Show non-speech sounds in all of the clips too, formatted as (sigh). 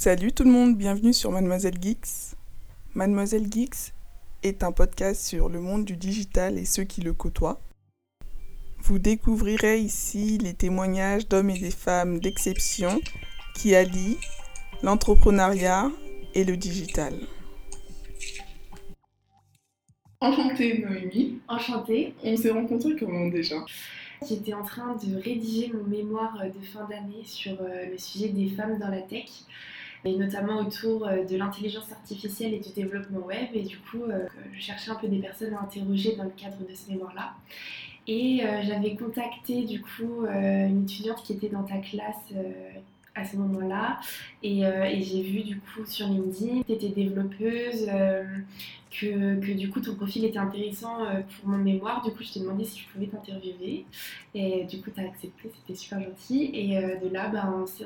Salut tout le monde, bienvenue sur Mademoiselle Geeks. Mademoiselle Geeks est un podcast sur le monde du digital et ceux qui le côtoient. Vous découvrirez ici les témoignages d'hommes et des femmes d'exception qui allient l'entrepreneuriat et le digital. Enchantée Noémie. Enchantée. On s'est rencontrés comment déjà? J'étais en train de rédiger mon mémoire de fin d'année sur euh, le sujet des femmes dans la tech et notamment autour euh, de l'intelligence artificielle et du développement web. Et du coup, euh, je cherchais un peu des personnes à interroger dans le cadre de ce mémoire-là. Et j'avais contacté du coup une étudiante qui était dans ta classe à ce moment-là. Et, et j'ai vu du coup sur LinkedIn, tu étais développeuse, que, du coup ton profil était intéressant euh, pour mon mémoire. Du coup, je t'ai demandé si je pouvais t'interviewer. Et du coup, tu as accepté, c'était super gentil. Et euh, de là, bah, on s'est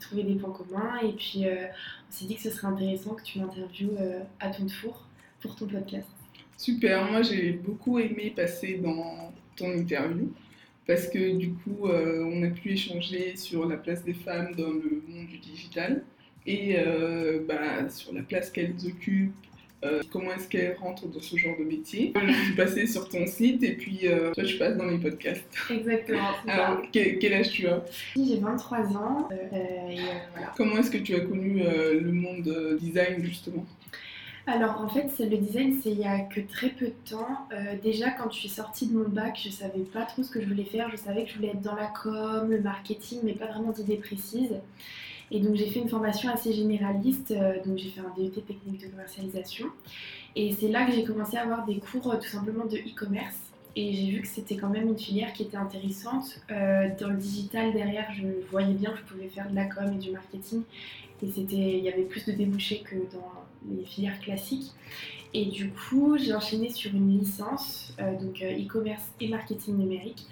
trouvé des points communs. Et puis, euh, on s'est dit que ce serait intéressant que tu m'interviewes à ton tour pour ton podcast. Super, moi j'ai beaucoup aimé passer dans ton interview parce que du coup, on a pu échanger sur la place des femmes dans le monde du digital et bah, sur la place qu'elles occupent euh, comment est-ce qu'elle rentre dans ce genre de métier. Je suis passée sur ton site et puis euh, toi, tu passes dans mes podcasts. Exactement. Alors, quel, âge tu as? J'ai 23 ans. Euh, comment est-ce que tu as connu le monde design justement? Alors en fait, le design, c'est il y a que très peu de temps. déjà, quand je suis sortie de mon bac, je savais pas trop ce que je voulais faire. Je savais que je voulais être dans la com, le marketing, mais pas vraiment d'idées précises. Et donc j'ai fait une formation assez généraliste, euh, donc j'ai fait un DET technique de commercialisation. Et c'est là que j'ai commencé à avoir des cours euh, tout simplement de e-commerce. Et j'ai vu que c'était quand même une filière qui était intéressante. Euh, dans le digital, derrière, je voyais bien que je pouvais faire de la com et du marketing. Et il y avait plus de débouchés que dans les filières classiques. Et du coup, j'ai enchaîné sur une licence, donc e-commerce et marketing numérique.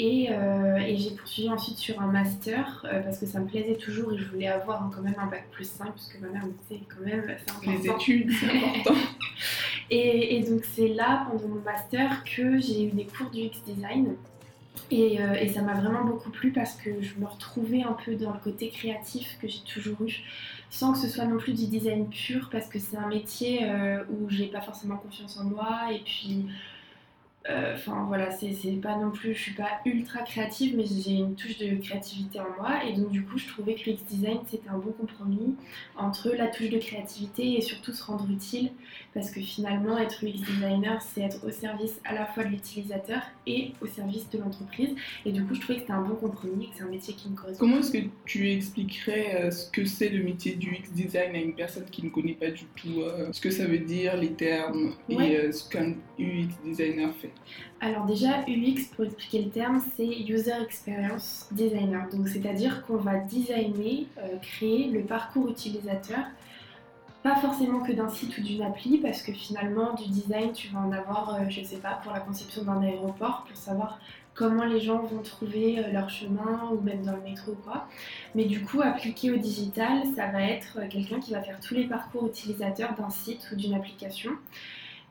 Euh, et, j'ai poursuivi ensuite sur un master euh, parce que ça me plaisait toujours et je voulais avoir quand même un bac plus 5 puisque ma mère me disait quand même c'est important. Les études, c'est important. (laughs) et, donc c'est là pendant mon master que j'ai eu des cours du X design et, euh, et ça m'a vraiment beaucoup plu parce que je me retrouvais un peu dans le côté créatif que j'ai toujours eu sans que ce soit non plus du design pur parce que c'est un métier où j'ai pas forcément confiance en moi et puis euh, enfin voilà, c'est pas non plus, je suis pas ultra créative, mais j'ai une touche de créativité en moi. Et donc du coup, je trouvais que l'UX design c'était un bon compromis entre la touche de créativité et surtout se rendre utile, parce que finalement, être UX designer, c'est être au service à la fois de l'utilisateur et au service de l'entreprise. Et du coup, je trouvais que c'était un bon compromis, que c'est un métier qui me correspond. Comment est-ce que tu expliquerais euh, ce que c'est le métier du UX design à une personne qui ne connaît pas du tout euh, ce que ça veut dire, les termes et ce qu'un UX designer fait? Alors déjà, UX, pour expliquer le terme, c'est User Experience Designer. Donc c'est-à-dire qu'on va designer, euh, créer le parcours utilisateur, pas forcément que d'un site ou d'une appli, parce que finalement du design, tu vas en avoir, euh, je ne sais pas, pour la conception d'un aéroport, pour savoir comment les gens vont trouver euh, leur chemin ou même dans le métro ou quoi. Mais du coup, appliqué au digital, ça va être quelqu'un qui va faire tous les parcours utilisateurs d'un site ou d'une application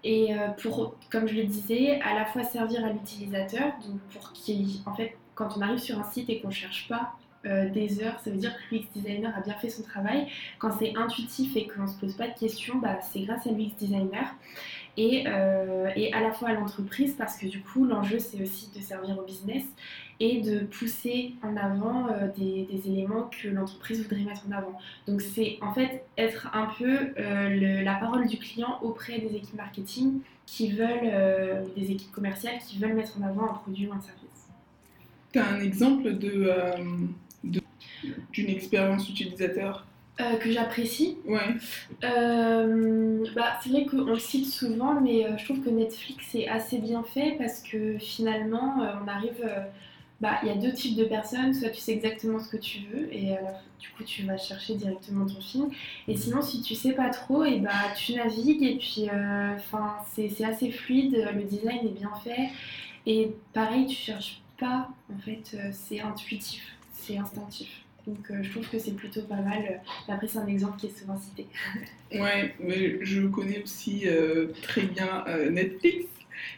et euh, pour, comme je le disais, à la fois servir à l'utilisateur, donc pour qu'il, en fait, quand on arrive sur un site et qu'on ne cherche pas euh, des heures, ça veut dire que l'UX designer a bien fait son travail. Quand c'est intuitif et qu'on ne se pose pas de questions, bah, c'est grâce à l'UX designer. Et, euh, et, à la fois à l'entreprise, parce que du coup, l'enjeu, c'est aussi de servir au business et de pousser en avant euh, des, éléments que l'entreprise voudrait mettre en avant. Donc c'est en fait être un peu la parole du client auprès des équipes marketing qui veulent, des équipes commerciales qui veulent mettre en avant un produit ou un service. Tu as un exemple de, d'une expérience utilisateur que j'apprécie. Ouais. bah, c'est vrai qu'on le cite souvent, mais je trouve que Netflix est assez bien fait parce que finalement, on arrive bah, il y a deux types de personnes. Soit tu sais exactement ce que tu veux et du coup tu vas chercher directement ton film. Et sinon, si tu sais pas trop, et bah tu navigues et puis euh, enfin c'est assez fluide. Le design est bien fait et pareil, tu cherches pas. En fait, euh, c'est intuitif, c'est instinctif. Donc euh, je trouve que c'est plutôt pas mal. Après, c'est un exemple qui est souvent cité. ouais, mais je connais aussi très bien Netflix.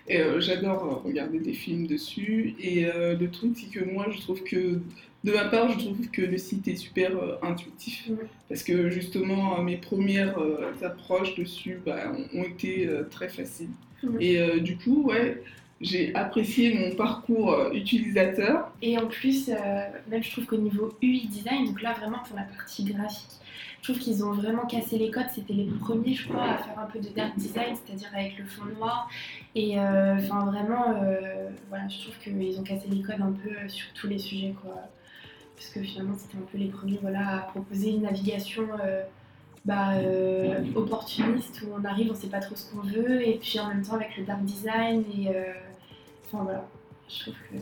Et euh, j'adore regarder des films dessus. Et euh, le truc, c'est que moi, je trouve que de ma part, je trouve que le site est super intuitif parce que justement mes premières approches dessus bah, ont, été très faciles. Et du coup, ouais, j'ai apprécié mon parcours utilisateur. Et en plus, même je trouve qu'au niveau UI design, donc là vraiment pour la partie graphique, je trouve qu'ils ont vraiment cassé les codes. C'était les premiers, je crois, à faire un peu de dark design, c'est-à-dire avec le fond noir. Et euh, vraiment, euh, voilà, je trouve qu'ils ont cassé les codes un peu sur tous les sujets, quoi. Parce que finalement, c'était un peu les premiers voilà, à proposer une navigation euh, bah, opportuniste où on arrive, on sait pas trop ce qu'on veut, et puis en même temps avec le dark design. Et enfin, voilà, je trouve que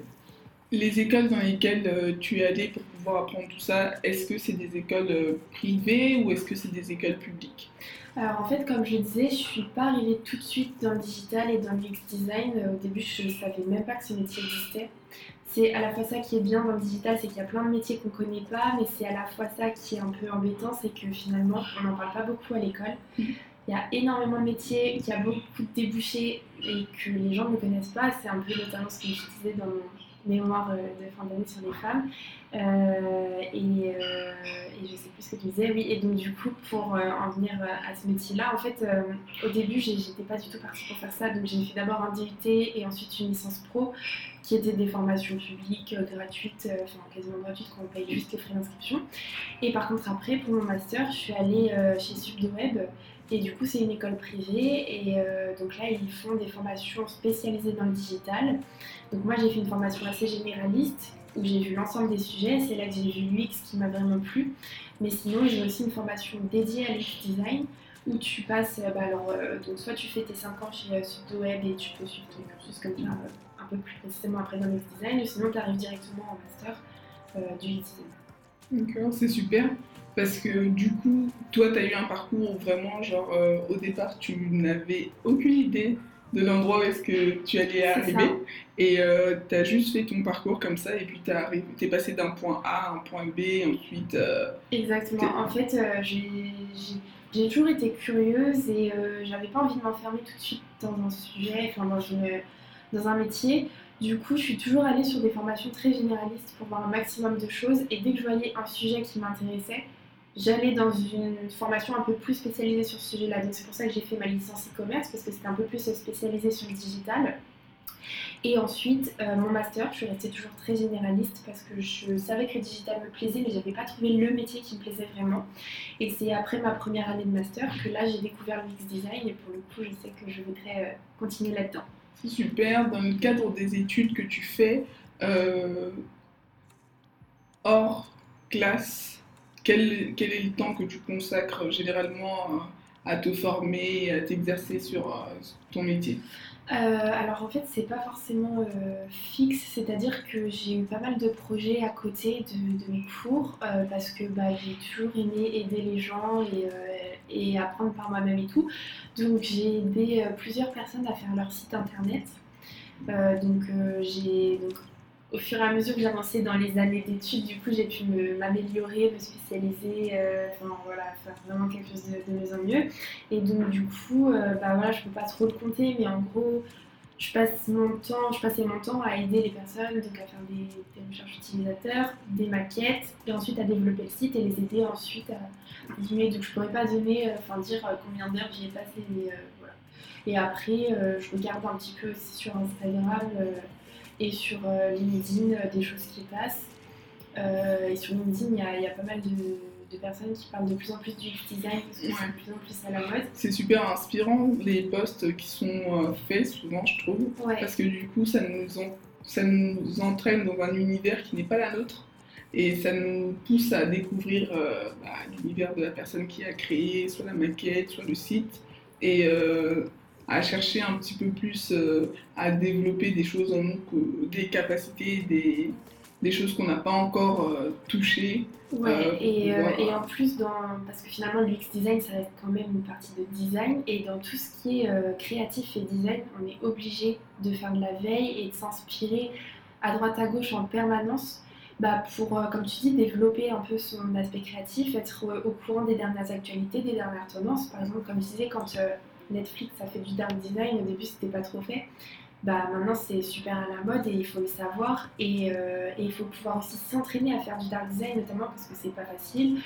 les écoles dans lesquelles euh, tu es allé pour pouvoir apprendre tout ça, est-ce que c'est des écoles euh, privées ou est-ce que c'est des écoles publiques? Alors en fait, comme je disais, je suis pas arrivée tout de suite dans le digital et dans le UX design. Euh, au début, je savais même pas que ce métier existait. C'est à la fois ça qui est bien dans le digital, c'est qu'il y a plein de métiers qu'on connaît pas, mais c'est à la fois ça qui est un peu embêtant, c'est que finalement, on n'en parle pas beaucoup à l'école. Il y a énormément de métiers, il y a beaucoup de débouchés et que les gens ne connaissent pas. C'est un peu notamment ce que je disais dans mon mémoire euh, de fin d'année sur les femmes. Euh, et, euh, et, je sais plus ce que tu disais, oui. Et donc, du coup, pour en venir à ce métier-là, en fait, au début, j'étais pas du tout partie pour faire ça. Donc, j'ai fait d'abord un DUT et ensuite une licence pro qui étaient des formations publiques, gratuites, enfin quasiment gratuites, quand on paye juste les frais d'inscription. Et par contre, après, pour mon master, je suis allée chez Subdoweb et du coup, c'est une école privée. Et euh, donc là, ils font des formations spécialisées dans le digital. Donc moi, j'ai fait une formation assez généraliste où j'ai vu l'ensemble des sujets. C'est là que j'ai vu l'UX qui m'a vraiment plu. Mais sinon, j'ai aussi une formation dédiée à l'UX design où tu passes, euh, bah alors, euh, donc soit tu fais tes 5 ans chez SudoWeb et tu peux suivre ton cursus comme ça un peu plus précisément après dans l'UX design, ou sinon tu arrives directement en master du UX design. D'accord, c'est super. Parce que du coup, toi, tu as eu un parcours où vraiment, genre, euh, au départ, tu n'avais aucune idée de l'endroit où est-ce que tu allais arriver. Et euh, tu as juste fait ton parcours comme ça, et puis tu es passé d'un point A à un point B, ensuite... Euh, Exactement. En fait, j'ai toujours été curieuse et j'avais pas envie de m'enfermer tout de suite dans un sujet, enfin dans, dans un métier. Du coup, je suis toujours allée sur des formations très généralistes pour voir un maximum de choses. Et dès que je voyais un sujet qui m'intéressait, j'allais dans une formation un peu plus spécialisée sur ce sujet-là. Donc c'est pour ça que j'ai fait ma licence e-commerce, parce que c'était un peu plus spécialisé sur le digital. Et ensuite, euh, mon master, je suis restée toujours très généraliste parce que je savais que le digital me plaisait, mais j'avais pas trouvé le métier qui me plaisait vraiment. Et c'est après ma première année de master que là, j'ai découvert le mix design et pour le coup, je sais que je voudrais euh, continuer là-dedans. C'est super. Dans le cadre des études que tu fais, euh, hors classe, quel, est le temps que tu consacres généralement à te former, à t'exercer sur euh, ton métier? Euh, alors en fait c'est pas forcément euh, fixe, c'est-à-dire que j'ai eu pas mal de projets à côté de, mes cours parce que bah, j'ai toujours aimé aider les gens et, et apprendre par moi-même et tout. Donc j'ai aidé plusieurs personnes à faire leur site internet. donc j'ai au fur et à mesure que j'avançais dans les années d'études, du coup, j'ai pu m'améliorer, me, spécialiser, euh, enfin voilà, faire vraiment quelque chose de, mieux en mieux. Et donc, du coup, euh, bah voilà, je peux pas trop le compter, mais en gros, je passe mon temps, je passais mon temps à aider les personnes, donc à faire des, recherches utilisateurs, des maquettes, et ensuite à développer le site et les aider ensuite à Donc, je pourrais pas donner, euh, enfin dire combien d'heures j'y ai passé, mais voilà. Et après, je regarde un petit peu aussi sur Instagram et sur euh, LinkedIn euh, des choses qui passent. Euh, et sur LinkedIn, il y, y, a pas mal de, personnes qui parlent de plus en plus du design parce que c'est de plus en plus à la mode. C'est super inspirant les posts qui sont faits souvent, je trouve, parce que du coup, ça nous, ça nous entraîne dans un univers qui n'est pas la nôtre et ça nous pousse à découvrir bah, l'univers de la personne qui a créé soit la maquette, soit le site. Et à chercher un petit peu plus euh, à développer des choses en nous, des capacités, des, des choses qu'on n'a pas encore euh, touchées. Ouais, euh, et, et, en plus, dans, parce que finalement, l'UX design, ça reste quand même une partie de design, et dans tout ce qui est créatif et design, on est obligé de faire de la veille et de s'inspirer à droite à gauche en permanence. Bah pour, comme tu dis, développer un peu son aspect créatif, être au courant des dernières actualités, des dernières tendances. Par exemple, comme je disais, quand Netflix a fait du dark design, au début c'était pas trop fait. bah maintenant c'est super à la mode et il faut le savoir. Et, euh, et il faut pouvoir aussi s'entraîner à faire du dark design notamment parce que c'est pas facile.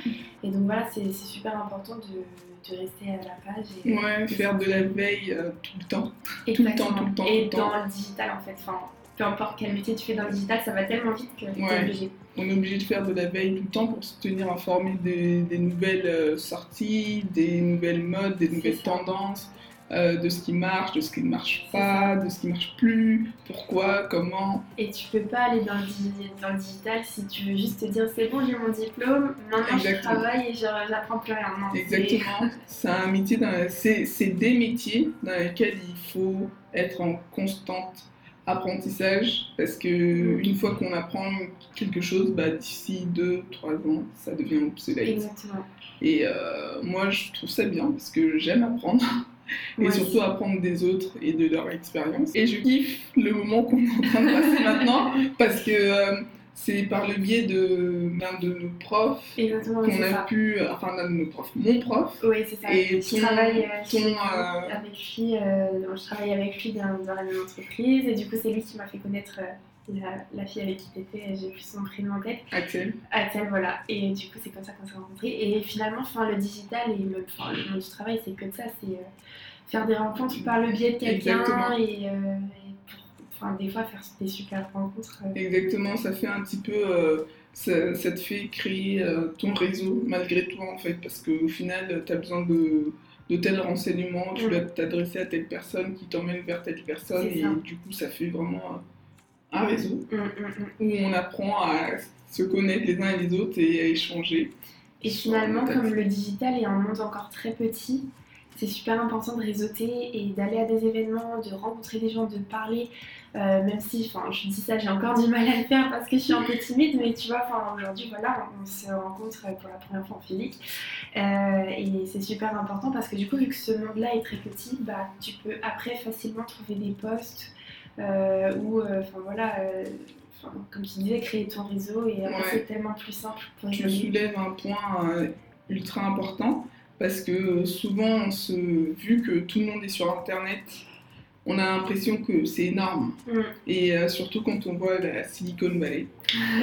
Et donc voilà c'est super important de, de, rester à la page et ouais faire de la veille euh, tout le temps. Exactement. tout le temps tout le temps et dans le digital en fait. Enfin peu importe quel métier tu fais dans le digital ça va tellement vite que tu es obligé on est obligé de faire de la veille tout le temps pour se tenir informé des, des nouvelles euh, sorties des nouvelles modes des nouvelles tendances euh, de ce qui marche de ce qui ne marche pas de ce qui marche plus pourquoi comment. Et tu peux pas aller dans le, dans le digital si tu veux juste te dire c'est bon j'ai mon diplôme maintenant je travaille et j'apprends plus rien. Non, Exactement. (laughs) C'est un métier, c'est des métiers dans lesquels il faut être en constante apprentissage parce que une fois qu'on apprend quelque chose, bah, d'ici 2-3 ans, ça devient obsolète. exactement Et euh, moi, je trouve ça bien parce que j'aime apprendre et surtout apprendre des autres et de leur expérience. Et je kiffe le moment qu'on est en train de passer maintenant parce que euh, c'est par le biais de l'un de nos profs exactement qu'on a ça pu, enfin de nos profs, mon prof, Oui, c'est ça. Et je ton- travaille euh, euh, avec lui, euh, je travaille avec lui dans, dans la même entreprise et du coup c'est lui qui m'a fait connaître euh, la, la fille avec qui t'étais, j'ai plus son prénom en tête, Axel. Axel, voilà. Et du coup c'est comme ça qu'on s'est rencontrés. Et finalement, enfin, le digital et le, enfin, le monde du travail, c'est que ça, c'est faire des rencontres par le biais de quelqu'un et, enfin, des fois faire des super rencontres. euh, Exactement, ça fait un petit peu, ça, ça te fait créer euh, ton réseau malgré toi en fait, parce qu'au final, tu as besoin de, de tels renseignements, tu Mm. dois t'adresser à telle personne qui t'emmène vers telle personne, et du coup, ça fait vraiment un réseau hum, hum, hum. où on apprend à se connaître les uns et les autres et à échanger. Et finalement, comme le digital est un monde encore très petit, c'est super important de réseauter et d'aller à des événements, de rencontrer des gens, de parler. euh, même si, enfin, je dis ça, j'ai encore du mal à le faire parce que je suis un peu timide, mais tu vois, enfin, aujourd'hui, voilà, on, se rencontre pour la première fois en physique. Euh, et c'est super important parce que du coup, vu que ce monde-là est très petit, bah, tu peux après facilement trouver des postes euh, ou, enfin voilà, comme tu disais, créer ton réseau et Ouais. c'est tellement plus simple pour Tu soulèves un point euh, ultra important parce que euh, souvent, on se, vu que tout le monde est sur Internet, on a l'impression que c'est énorme. Mm. Et euh, surtout quand on voit la Silicon Valley,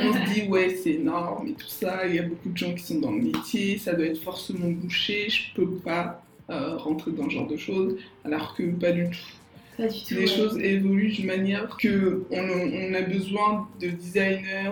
on se dit ouais c'est énorme et tout ça, il y a beaucoup de gens qui sont dans le métier, ça doit être forcément bouché, je peux pas euh, rentrer dans ce genre de choses, alors que pas du tout. Pas du tout. Les ouais. choses évoluent d'une manière que on, on a besoin de designers,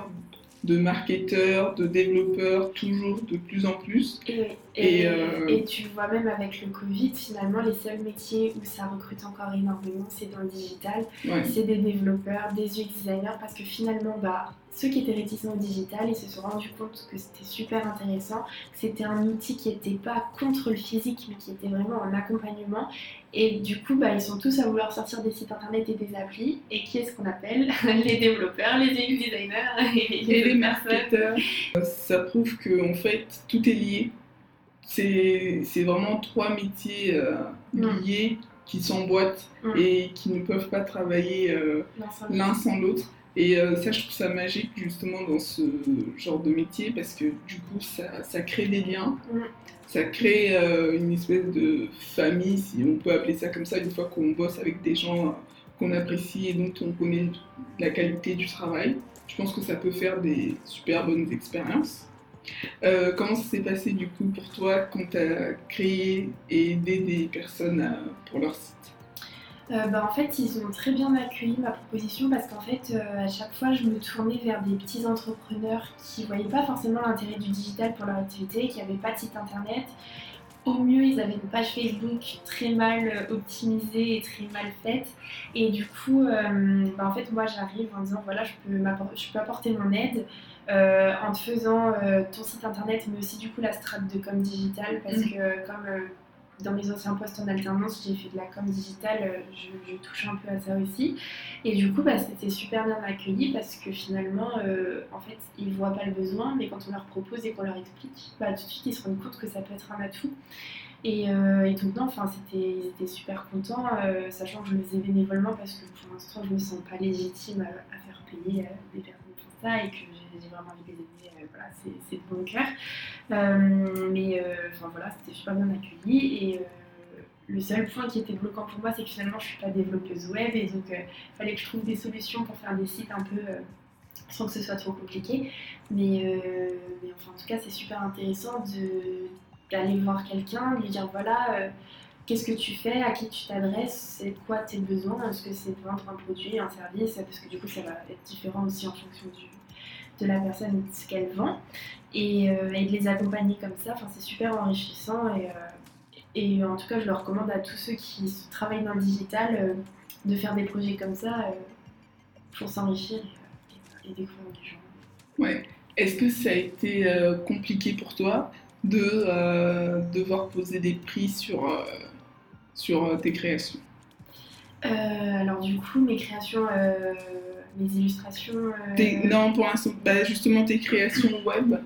de marketeurs, de développeurs, toujours de plus en plus. Et, et, Et, euh, et tu vois même avec le Covid, finalement, les seuls métiers où ça recrute encore énormément, c'est dans le digital. Ouais. C'est des développeurs, des UX designers, parce que finalement, bah, ceux qui étaient réticents au digital, ils se sont rendus compte que c'était super intéressant, que c'était un outil qui n'était pas contre le physique, mais qui était vraiment un accompagnement. Et du coup, bah, ils sont tous à vouloir sortir des sites internet et des applis. Et qui est-ce qu'on appelle (laughs) Les développeurs, les UX designers et, (laughs) Et les personnes. marketeurs, ça prouve que en fait tout est lié. C'est vraiment trois métiers euh, Mm. liés qui s'emboîtent Mm. et qui ne peuvent pas travailler euh, l'un sans l'autre. Et euh, ça, je trouve ça magique justement dans ce genre de métier parce que du coup, ça, ça crée des liens, Mm. ça crée euh, une espèce de famille, si on peut appeler ça comme ça, une fois qu'on bosse avec des gens euh, qu'on apprécie et dont on connaît la qualité du travail. Je pense que ça peut faire des super bonnes expériences. Euh, comment ça s'est passé du coup pour toi quand tu as créé et aidé des personnes à- pour leur site? Euh, bah, en fait, ils ont très bien accueilli ma proposition parce qu'en fait, euh, à chaque fois, je me tournais vers des petits entrepreneurs qui ne voyaient pas forcément l'intérêt du digital pour leur activité, qui n'avaient pas de site internet. Au mieux, ils avaient une page Facebook très mal euh, optimisée et très mal faite. Et du coup, euh, bah, en fait, moi, j'arrive en disant voilà, je peux, je peux apporter mon aide euh, en te faisant euh, ton site internet, mais aussi du coup la strate de com digital parce Mhm. que comme euh, dans mes anciens postes en alternance, j'ai fait de la com digitale, euh, je, touche un peu à ça aussi. Et du coup, bah, c'était super bien accueilli parce que finalement, euh, en fait, ils voient pas le besoin, mais quand on leur propose et qu'on leur explique, bah, tout de suite, ils se rendent compte que ça peut être un atout. Et, euh, donc, non, enfin, ils étaient super contents, sachant que je le faisais bénévolement parce que pour l'instant, je me sens pas légitime à, faire payer des personnes pour ça et que j'ai, j'ai vraiment envie de euh, voilà, c'est, de bon cœur. Euh, mais euh, enfin voilà, c'était super bien accueilli et le seul point qui était bloquant pour moi, c'est que finalement, je suis pas développeuse web et donc il fallait que je trouve des solutions pour faire des sites un peu sans que ce soit trop compliqué. Mais, mais enfin, en tout cas, c'est super intéressant d'aller voir quelqu'un, lui dire voilà qu'est-ce que tu fais, à qui tu t'adresses, c'est quoi tes besoins, est-ce que c'est de vendre un produit, un service, parce que du coup ça va être différent aussi en fonction de la personne et de ce qu'elle vend, et, euh, de les accompagner comme ça, c'est super enrichissant et, euh, et, en tout cas je le recommande à tous ceux qui travaillent dans le digital euh, de faire des projets comme ça pour s'enrichir et, découvrir des gens. Ouais. Est-ce que ça a été compliqué pour toi de devoir poser des prix sur sur tes créations? Euh, Alors du coup, mes créations, euh, mes illustrations... Non, pour l'instant, bah, justement tes créations web,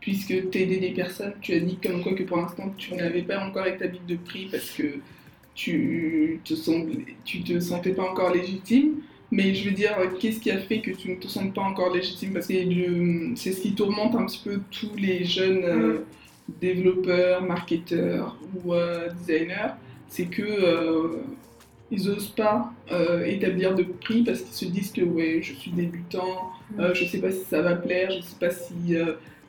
puisque tu des personnes, tu as dit comme quoi que pour l'instant tu n'avais pas encore établi de prix parce que tu te, tu te sentais pas encore légitime. Mais je veux dire, qu'est-ce qui a fait que tu ne te sens pas encore légitime? Parce que c'est ce qui tourmente un petit peu tous les jeunes développeurs, marketeurs ou designers. C'est que euh, ils n'osent pas euh, établir de prix parce qu'ils se disent que ouais, je suis débutant, je euh, je sais pas si ça va plaire, je ne sais pas si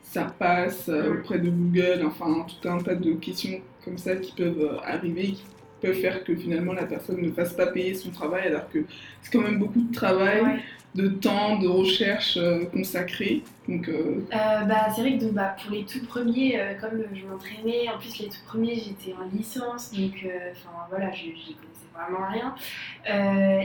ça passe auprès de Google, enfin tout un tas de questions comme ça qui peuvent arriver, qui peuvent faire que finalement la personne ne fasse pas payer son travail alors que c'est quand même beaucoup de travail de temps, de recherche euh, consacrée. Donc, euh, euh, bah, c'est vrai que bah, pour les tout premiers, comme je m'entraînais, en plus les tout premiers j'étais en licence, donc voilà, je n'y connaissais vraiment rien.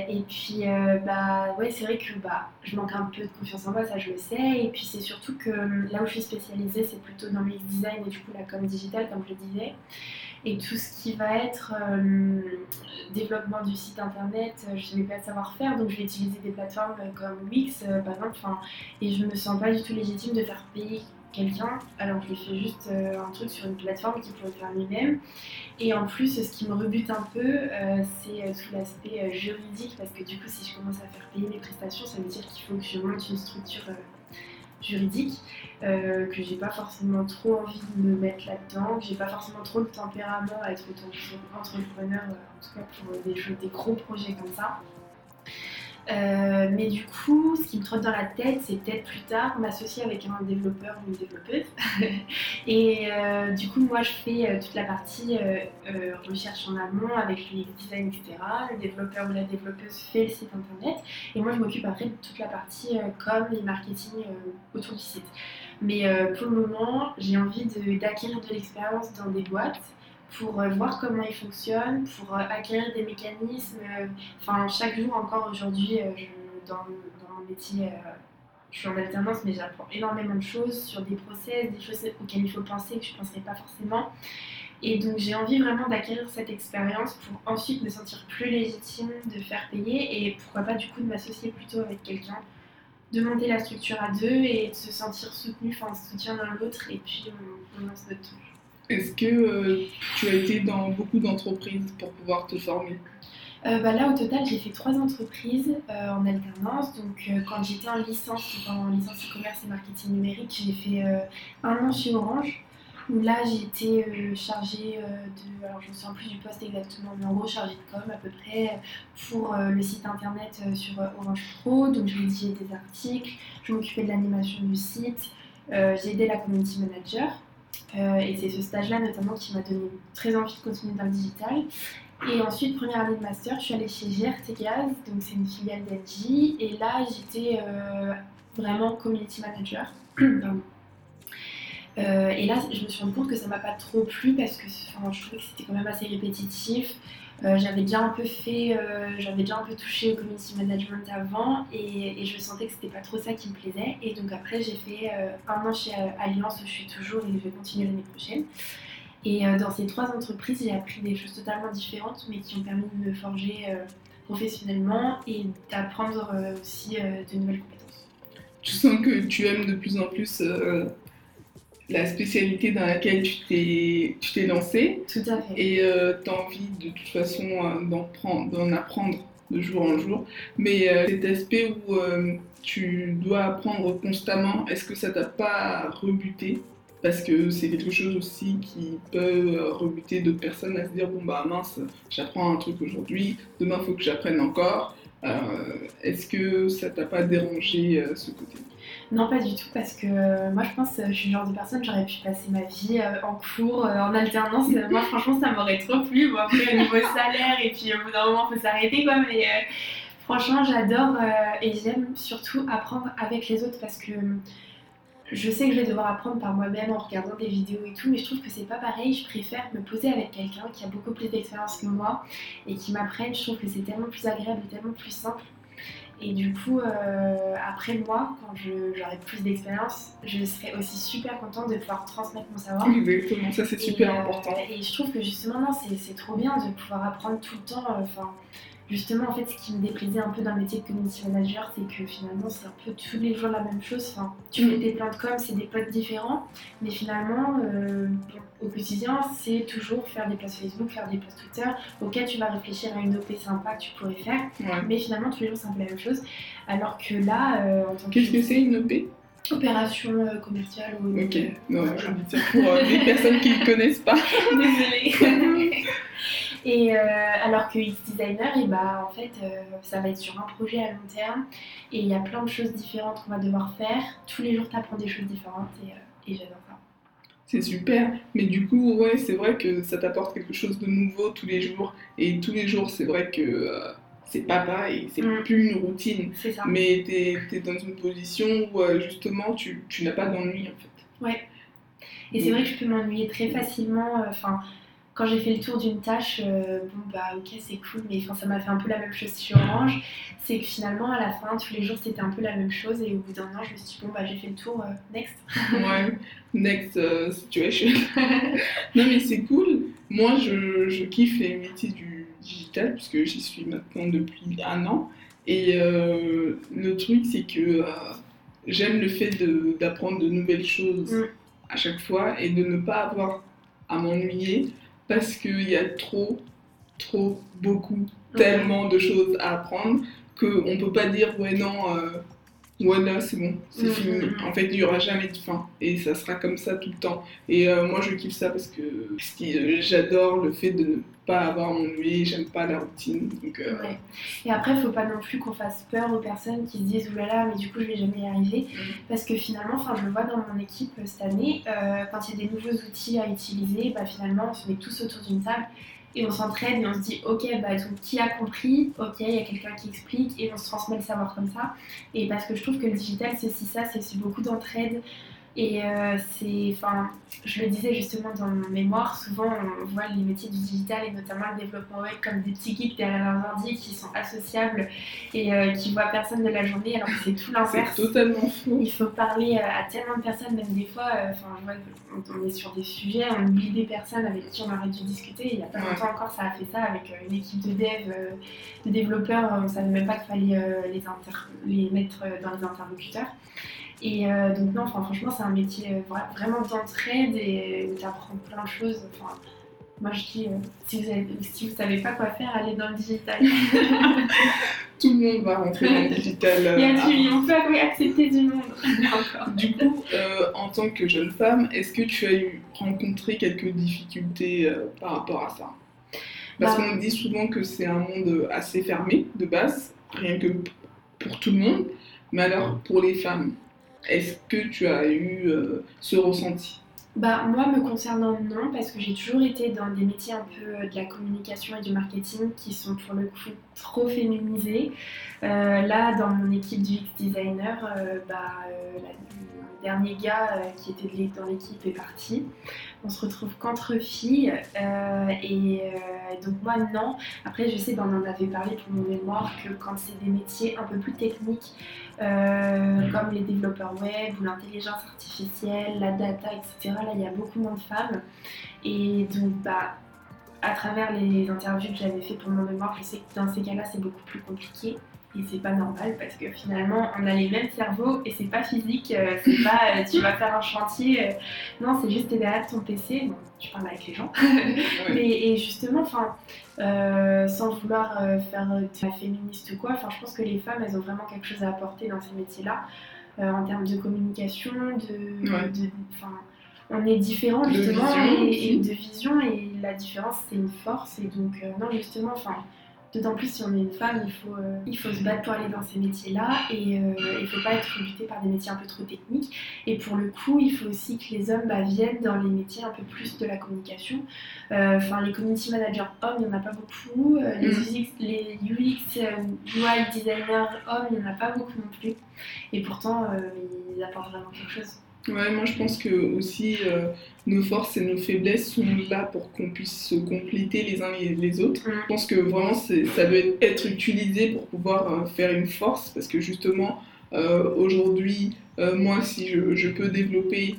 et puis bah, ouais, c'est vrai que bah, je manque un peu de confiance en moi, ça je le sais. Et puis c'est surtout que là où je suis spécialisée, c'est plutôt dans le design et du coup la com digital, comme je le disais. Et tout ce qui va être euh, développement du site internet, euh, je n'ai pas de savoir-faire, donc je vais utiliser des plateformes comme Wix euh, par exemple, et je ne me sens pas du tout légitime de faire payer quelqu'un, alors je fais juste un truc sur une plateforme qui pourrait faire lui-même. Et en plus, ce qui me rebute un peu, c'est tout l'aspect juridique, parce que du coup, si je commence à faire payer mes prestations, ça veut dire qu'il faut que je monte une structure juridique, euh, que j'ai pas forcément trop envie de me mettre là-dedans, que j'ai pas forcément trop le tempérament à être entrepreneur, en tout cas pour des gros projets comme ça. Euh, mais du coup, ce qui me trotte dans la tête, c'est peut-être plus tard m'associer avec un développeur ou une développeuse. (laughs) et euh, du coup, moi, je fais euh, toute la partie recherche en amont avec les design, etc. Le développeur ou la développeuse fait le site internet. Et moi, je m'occupe après de toute la partie com et marketing autour du site. Mais pour le moment, j'ai envie d'acquérir de l'expérience dans des boîtes pour euh, voir comment ils fonctionnent, pour euh, acquérir des mécanismes. Euh, enfin, chaque jour encore aujourd'hui, dans, mon métier, je suis en alternance, mais j'apprends énormément de choses sur des process, des choses auxquelles il faut penser que je ne penserais pas forcément. Et donc j'ai envie vraiment d'acquérir cette expérience pour ensuite me sentir plus légitime de faire payer et pourquoi pas du coup de m'associer plutôt avec quelqu'un, de monter la structure à deux et de se sentir soutenu, enfin soutien l'un l'autre et puis on, on lance notre truc. Est-ce que euh, tu as été dans beaucoup d'entreprises pour pouvoir te former? Euh, bah là, au total, j'ai fait trois entreprises euh, en alternance. Donc, quand j'étais en licence, en licence e-commerce et marketing numérique, j'ai fait un an chez Orange, où là, j'ai été chargée de. Alors, je ne me souviens plus du poste exactement, mais en gros, chargée de com à peu près pour le site internet sur Orange Pro. Donc, je rédigeais des articles, je m'occupais de l'animation du site, j'ai aidé la community manager. Et c'est ce stage-là notamment qui m'a donné très envie de continuer dans le digital. Et ensuite, première année de master, je suis allée chez GRT Gaz, donc c'est une filiale d'Engie. Et là, j'étais euh, vraiment community manager. (clears throat) Euh, et là, je me suis rendu compte que ça m'a pas trop plu parce que je trouvais que c'était quand même assez répétitif. Euh, j'avais déjà un peu fait, euh, j'avais déjà un peu touché au community management avant et, je sentais que c'était pas trop ça qui me plaisait. Et donc après, j'ai fait euh, un an chez Alliance où je suis toujours et je vais continuer l'année prochaine. Et dans ces trois entreprises, j'ai appris des choses totalement différentes, mais qui ont permis de me forger professionnellement et d'apprendre aussi de nouvelles compétences. Tu sens que tu aimes de plus en plus la spécialité dans laquelle tu t'es, tu t'es lancé. Tout à fait. Et euh, tu as envie de toute façon euh, d'en, d'en apprendre de jour en jour. Mais euh, cet aspect où tu dois apprendre constamment, est-ce que ça t'a pas rebuté? Parce que c'est quelque chose aussi qui peut rebuter d'autres personnes à se dire bon bah mince, j'apprends un truc aujourd'hui, demain il faut que j'apprenne encore. Est-ce que ça t'a pas dérangé ce côté? Non, pas du tout, parce que euh, moi je pense, je suis le genre de personne, j'aurais pu passer ma vie euh, en cours, euh, en alternance. moi franchement, ça m'aurait trop plu. Bon, après, au niveau (laughs) salaire, et puis au bout d'un moment, il faut s'arrêter quoi. Mais franchement, j'adore et j'aime surtout apprendre avec les autres parce que je sais que je vais devoir apprendre par moi-même en regardant des vidéos et tout, mais je trouve que c'est pas pareil. Je préfère me poser avec quelqu'un qui a beaucoup plus d'expérience que moi et qui m'apprenne. Je trouve que c'est tellement plus agréable et tellement plus simple. Et du coup, euh, après moi, quand j'aurai plus d'expérience, je serai aussi super contente de pouvoir transmettre mon savoir. Exactement, ça c'est super euh, important. Et je trouve que justement, non, c'est trop bien de pouvoir apprendre tout le temps. Euh, enfin, justement, en fait, ce qui me déplaisait un peu dans le métier de community manager, c'est que finalement, c'est un peu tous les jours la même chose. Enfin, tu fais des plans de com, c'est des potes différents, mais finalement, euh, au quotidien, c'est toujours faire des posts Facebook, faire des posts Twitter. Ok, tu vas réfléchir à une OP sympa que tu pourrais faire, mais finalement, tous les jours, c'est un peu la même chose. Alors que là, euh, en tant que. Qu'est-ce que c'est une OP Opération euh, commerciale ou. Ok, non, ça pour les personnes qui ne connaissent pas. (laughs) Désolée. (laughs) Et euh, alors que X Designer, et bah, en fait, euh, ça va être sur un projet à long terme et il y a plein de choses différentes qu'on va devoir faire. Tous les jours, tu apprends des choses différentes et, euh, et j'adore ça. C'est super, mais du coup, ouais, c'est vrai que ça t'apporte quelque chose de nouveau tous les jours. Et tous les jours, c'est vrai que c'est pas pareil, c'est mm. plus une routine. C'est ça. Mais tu es, dans une position où justement tu, tu n'as pas d'ennui en fait. Ouais. Et c'est vrai que je peux m'ennuyer très facilement. Enfin, quand j'ai fait le tour d'une tâche, euh, bon bah ok c'est cool, mais ça m'a fait un peu la même chose sur Orange. C'est que finalement à la fin, tous les jours c'était un peu la même chose et au bout d'un an je me suis dit bon bah j'ai fait le tour, euh, next. ouais, (laughs) next euh, situation. (laughs) non mais c'est cool. Moi je, je, kiffe les métiers du digital puisque j'y suis maintenant depuis un an. Et le truc c'est que j'aime le fait d'apprendre de, nouvelles choses mm. à chaque fois et de ne pas avoir à m'ennuyer parce qu'il y a trop, trop, beaucoup, tellement de choses à apprendre qu'on ne peut pas dire ouais non, euh, voilà c'est bon, c'est mm, fini. Mm, mm. En fait, il n'y aura jamais de fin et ça sera comme ça tout le temps. Et euh, moi je kiffe ça parce que, j'adore le fait de ne pas avoir mon ennui, j'aime pas la routine. Donc, euh, Et après, il faut pas non plus qu'on fasse peur aux personnes qui se disent oulala, mais du coup je vais jamais y arriver. Parce que finalement, je le vois dans mon équipe cette année, quand il y a des nouveaux outils à utiliser, bah, finalement on se met tous autour d'une table et on s'entraide et on se dit ok bah donc qui a compris? Ok il y a quelqu'un qui explique et on se transmet le savoir comme ça. Et parce que je trouve que le digital c'est aussi ça c'est aussi beaucoup d'entraide et euh, c'est, enfin, je le disais justement dans mon mémoire, souvent on voit les métiers du digital et notamment le développement web comme des petits geeks derrière leur ordi qui sont associables et euh, qui voient personne de la journée alors que c'est tout (laughs) l'inverse. C'est totalement fou. Il faut parler euh, à tellement de personnes, même des fois, enfin, on est sur des sujets, on oublie des personnes avec qui on aurait dû discuter. Il n'y a pas longtemps encore, ça a fait ça avec une équipe de dev, de développeurs, on ne savait même pas qu'il fallait les, les mettre dans les interlocuteurs. Et euh, donc non, franchement, c'est un métier euh, vraiment d'entraide et tu apprends plein de choses. Enfin, moi, je dis, euh, si vous ne si vous savez pas quoi faire, allez dans le digital. (laughs) Tout le monde va rentrer dans le digital. (laughs) Il y a du, on peut accepter du monde. (laughs) du coup, en tant que jeune femme, est-ce que tu as eu rencontré quelques difficultés par rapport à ça? Parce bah qu'on dit souvent que c'est un monde assez fermé de base, rien que pour tout le monde. Mais alors, pour les femmes, est-ce que tu as eu euh, ce ressenti? Bah, moi, me concernant, non, parce que j'ai toujours été dans des métiers un peu euh, de la communication et du marketing qui sont pour le coup trop féminisés. Euh, là, dans mon équipe du X Designer, bah, le dernier gars qui était dans l'équipe est parti. On se retrouve qu'entre filles. et donc, moi, non. Après, je sais, ben, on en avait parlé pour mon mémoire, que quand c'est des métiers un peu plus techniques, euh, comme les développeurs web ou l'intelligence artificielle, la data, etc. Là, il y a beaucoup moins de femmes. Et donc, bah, à travers les interviews que j'avais fait pour mon mémoire, je sais que dans ces cas-là, c'est beaucoup plus compliqué. Et c'est pas normal parce que finalement, on a les mêmes cerveaux et c'est pas physique. Euh, c'est pas euh, tu vas faire un chantier. non, c'est juste t'es derrière ton PC. Bon, tu parles avec les gens. (laughs) Mais, et justement, enfin, euh, sans vouloir euh, faire de la féministe ou quoi, enfin, je pense que les femmes, elles ont vraiment quelque chose à apporter dans ces métiers-là, euh, en termes de communication, de, on est différents justement vision et, et de vision et la différence c'est une force et donc euh, non justement enfin d'autant plus si on est une femme il faut euh, il faut se battre pour aller dans ces métiers là et euh, il faut pas être rebuté par des métiers un peu trop techniques. Et pour le coup il faut aussi que les hommes bah, viennent dans les métiers un peu plus de la communication. Euh, enfin les community managers hommes il y en a pas beaucoup. Les, Mm. UX, les UX UI designers hommes il y en a pas beaucoup non plus. Et pourtant ils apportent vraiment quelque chose Ouais, moi je pense que aussi euh, nos forces et nos faiblesses sont là pour qu'on puisse se compléter les uns et les autres. Je pense que vraiment ça doit être utilisé pour pouvoir euh, faire une force parce que justement euh, aujourd'hui, moi si je, je peux développer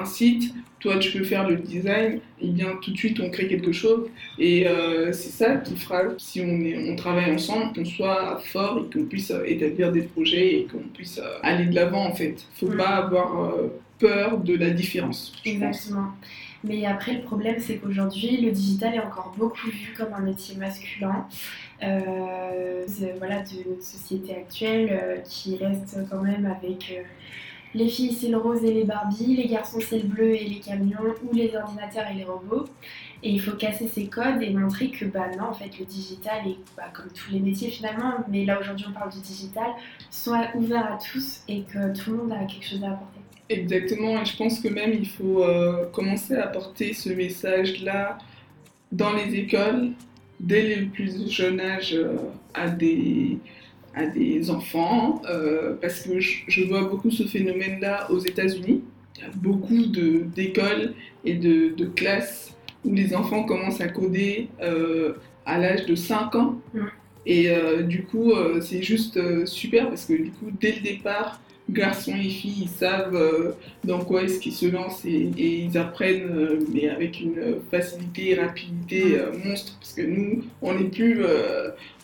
un site, toi tu peux faire le design, et bien tout de suite on crée quelque chose et euh, c'est ça qui fera si on, est, on travaille ensemble qu'on soit fort et qu'on puisse euh, établir des projets et qu'on puisse euh, aller de l'avant en fait. Faut Mm. pas avoir peur de la différence. Exactement. Mais après, le problème, c'est qu'aujourd'hui, le digital est encore beaucoup vu comme un métier masculin. Euh, voilà, de notre société actuelle euh, qui reste quand même avec les filles, c'est le rose et les Barbie, les garçons, c'est le bleu et les camions, ou les ordinateurs et les robots. Et il faut casser ces codes et montrer que, bah non, en fait, le digital est bah, comme tous les métiers finalement, mais là aujourd'hui on parle du digital, soit ouvert à tous et que tout le monde a quelque chose à apporter. Exactement, et je pense que même il faut euh, commencer à porter ce message-là dans les écoles, dès le plus jeune âge, euh, à, des, à des enfants, euh, parce que je, je vois beaucoup ce phénomène-là aux États-Unis. Il y a beaucoup d'écoles et de, de classes où les enfants commencent à coder euh, à l'âge de 5 ans. Et euh, du coup, c'est juste super parce que du coup, dès le départ, garçons et filles, ils savent euh, dans quoi est-ce qu'ils se lancent et, et ils apprennent, euh, mais avec une facilité et rapidité euh, monstre. Parce que nous, on n'est plus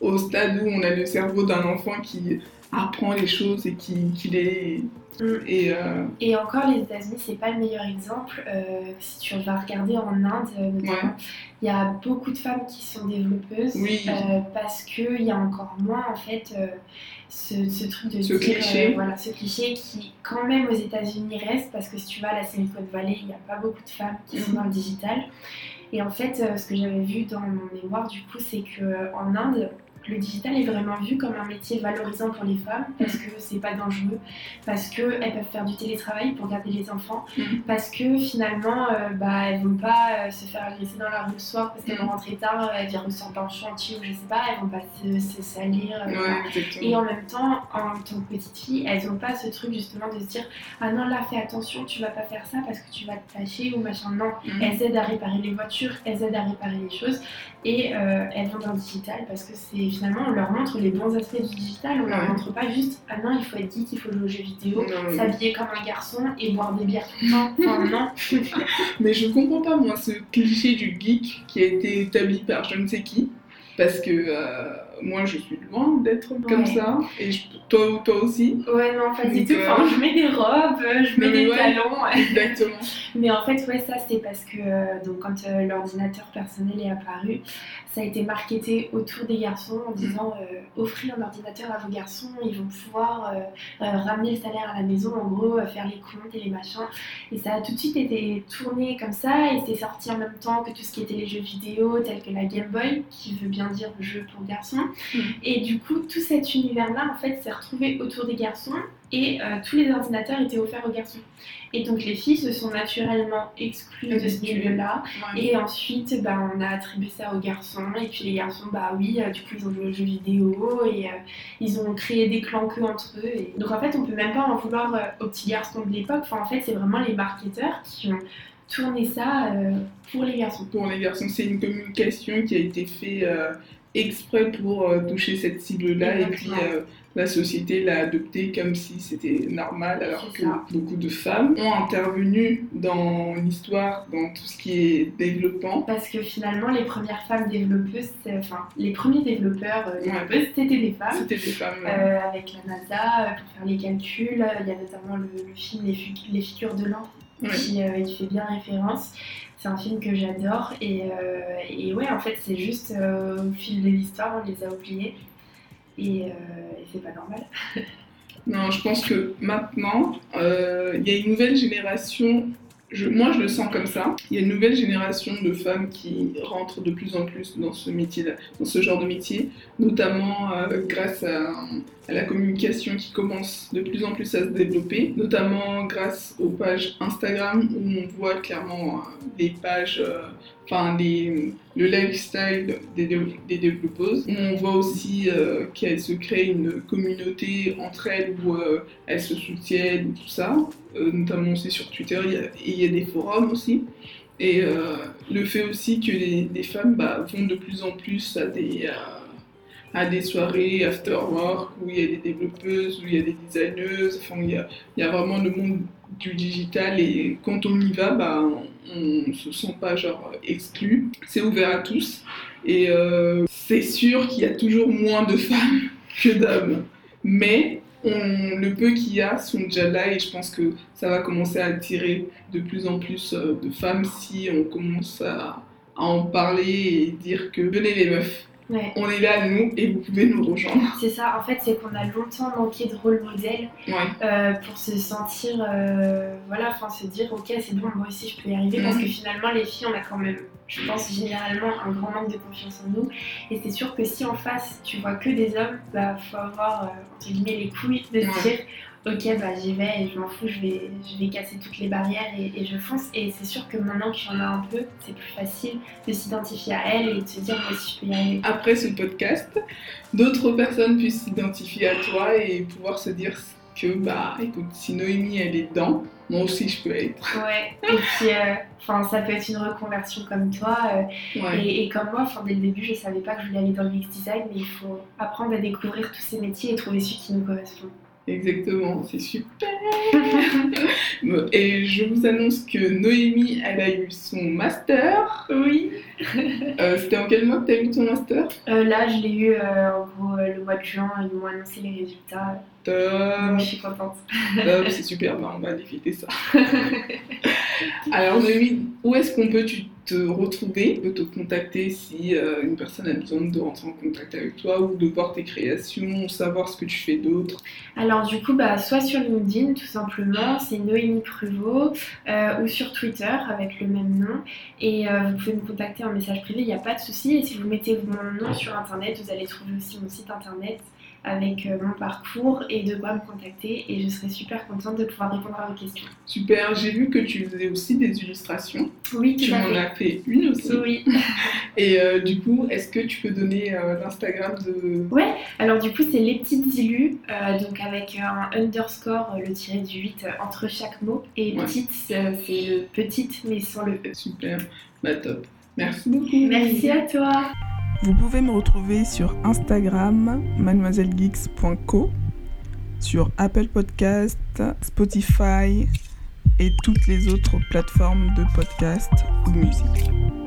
au stade où on a le cerveau d'un enfant qui apprend les choses et qui, qui les. Mm. Et, euh, Et encore, les États-Unis, c'est pas le meilleur exemple. Euh, si tu vas regarder en Inde, euh, notamment, il y a beaucoup de femmes qui sont développeuses Oui. euh, parce qu'il y a encore moins, en fait, ce, ce truc de Ce dire, cliché. voilà, ce cliché qui, quand même, aux États-Unis reste parce que si tu vas à la Silicon Valley, il n'y a pas beaucoup de femmes qui sont Mhm. dans le digital. Et en fait, ce que j'avais vu dans mon mémoire, du coup, c'est qu'en Inde, le digital est vraiment vu comme un métier valorisant pour les femmes parce que c'est pas dangereux, parce qu'elles peuvent faire du télétravail pour garder les enfants, Mhm. parce que finalement, euh, bah, elles vont pas euh, se faire agresser dans la rue le soir parce qu'elles Mhm. vont rentrer tard, elles viennent ressortir d'un chantier ou je sais pas, elles vont pas se, se salir. euh, ouais. Et en même temps, en tant que petite fille, elles n'ont pas ce truc justement de se dire Ah non, là fais attention, tu vas pas faire ça parce que tu vas te fâcher ou machin. Non, Mhm. elles aident à réparer les voitures, elles aident à réparer les choses et euh, elles vont dans le digital parce que c'est finalement on leur montre les bons aspects du digital, on leur montre pas juste Ah non, il faut être geek, il faut jouer aux jeux vidéo. S'habiller comme un garçon et boire des bières tout le temps. Enfin, non. (laughs) Mais je comprends pas, moi, ce cliché du geek qui a été établi par je ne sais qui. Parce que euh, moi, je suis loin d'être comme ça. Et je- toi, toi aussi. Ouais, non, pas du tout. euh, Enfin, je mets des robes, je mets des ouais. talons. (laughs) Exactement. Mais en fait, ouais, ça c'est parce que euh, donc, quand euh, l'ordinateur personnel est apparu, ça a été marketé autour des garçons en disant euh, offrez un ordinateur à vos garçons, ils vont pouvoir euh, euh, ramener le salaire à la maison, en gros, euh, faire les comptes et les machins. Et ça a tout de suite été tourné comme ça et c'est sorti en même temps que tout ce qui était les jeux vidéo, tels que la Game Boy, qui veut bien dire jeu pour garçons. Mhm. Et du coup, tout cet univers-là, en fait, s'est retrouvé autour des garçons et euh, tous les ordinateurs étaient offerts aux garçons. Et donc les filles se sont naturellement exclues de ce milieu-là. Ouais. Et ensuite, bah, on a attribué ça aux garçons. Et puis les garçons, bah oui, euh, du coup, ils ont joué aux jeux vidéo et euh, ils ont créé des clans que entre eux. Et... Donc en fait, on peut même pas en vouloir aux petits garçons de l'époque. Enfin, en fait, c'est vraiment les marketeurs qui ont tourné ça pour les garçons. Pour les garçons, c'est une communication qui a été faite exprès pour euh, toucher cette cible-là. Et puis, euh, la société l'a adopté comme si c'était normal, alors que ça. beaucoup de femmes ont intervenu dans l'histoire, dans tout ce qui est développement. Parce que finalement, les premières femmes développeuses, enfin, les premiers développeurs euh, Ouais. c'était des femmes. C'était des femmes. Euh, avec la NASA euh, pour faire les calculs. Il y a notamment le, le film Les, figures de l'an Ouais. qui fait bien référence. C'est un film que j'adore et, euh, ouais, en fait, c'est juste euh, au fil de l'histoire, on les a oubliés et, euh, c'est pas normal. (laughs) Non, je pense que maintenant, il y a une nouvelle génération moi, je le sens comme ça. Il y a une nouvelle génération de femmes qui rentrent de plus en plus dans ce métier, dans ce genre de métier, notamment euh, grâce à, la communication qui commence de plus en plus à se développer, notamment grâce aux pages Instagram où on voit clairement euh, les pages euh, enfin les, le lifestyle des, des développeuses. On voit aussi euh, qu'elles se créent une communauté entre elles où euh, elles se soutiennent, tout ça, euh, notamment aussi sur Twitter, il y, y a des forums aussi. Et euh, le fait aussi que les, femmes bah, vont de plus en plus à des, à des soirées after work où il y a des développeuses, où il y a des designeuses, enfin il y a, y a vraiment le monde du digital et quand on y va, bah, on ne se sent pas genre exclu. C'est ouvert à tous et euh, c'est sûr qu'il y a toujours moins de femmes (laughs) que d'hommes, mais on, le peu qu'il y a sont déjà là et je pense que ça va commencer à attirer de plus en plus euh, de femmes si on commence à en parler et dire que venez les meufs. Ouais. On est là, nous, et vous pouvez nous rejoindre. C'est ça, en fait, c'est qu'on a longtemps manqué de rôle modèle Ouais. euh, pour se sentir, euh, voilà, enfin se dire, ok, c'est bon, moi aussi je peux y arriver, parce Mhm. que finalement, les filles, on a quand même, je pense, généralement un grand manque de confiance en nous. Et c'est sûr que si en face, tu vois que des hommes, bah, faut avoir, euh, entre guillemets, les couilles de se dire, ok, bah j'y vais et je m'en fous, je vais, je vais casser toutes les barrières et, et je fonce. Et c'est sûr que maintenant qu'il y en a un peu, c'est plus facile de s'identifier à elle et de se dire, moi aussi je peux y arriver. après ce podcast, d'autres personnes puissent s'identifier à toi et pouvoir se dire que, bah, écoute, si Noémie, elle est dedans, moi aussi, je peux être. Ouais, et puis, euh, enfin, ça peut être une reconversion comme toi. euh, Ouais. et, et comme moi, dès le début, je savais pas que je voulais aller dans le UX design, mais il faut apprendre à découvrir tous ces métiers et trouver celui qui nous correspond. Exactement, c'est super. (laughs) Et je vous annonce que Noémie, elle a eu son master. Oui. Euh, C'était en quel mois que tu as eu ton master? Euh, là, je l'ai eu euh, en gros le mois de juin, ils m'ont annoncé les résultats, donc Top, je suis contente. top, c'est super, bah, on va fêter ça. (laughs) Alors Noémie, où est-ce qu'on peut tu te retrouver, peut te contacter si euh, une personne a besoin de rentrer en contact avec toi ou de voir tes créations, savoir ce que tu fais d'autre Alors du coup, bah, soit sur LinkedIn tout simplement, c'est Noémie Pruvot, euh, ou sur Twitter avec le même nom. Et euh, vous pouvez me contacter en message privé, il n'y a pas de souci. Et si vous mettez mon nom sur Internet, vous allez trouver aussi mon site Internet avec euh, mon parcours et de quoi me contacter. Et je serai super contente de pouvoir répondre à vos questions. Super, j'ai vu que tu faisais aussi des illustrations. Oui, Tu tout à m'en as fait une aussi. Oui. (laughs) Et euh, du coup, est-ce que tu peux donner euh, l'Instagram de... Alors du coup, c'est les petites illus, euh, donc avec un underscore, le tiré du 8 euh, entre chaque mot. Et Ouais. petite, c'est le petite mais sans le E. Super, bah top. Merci beaucoup. Merci à toi. Vous pouvez me retrouver sur Instagram, mademoisellegeeks.co, sur Apple Podcast, Spotify et toutes les autres plateformes de podcast ou musique.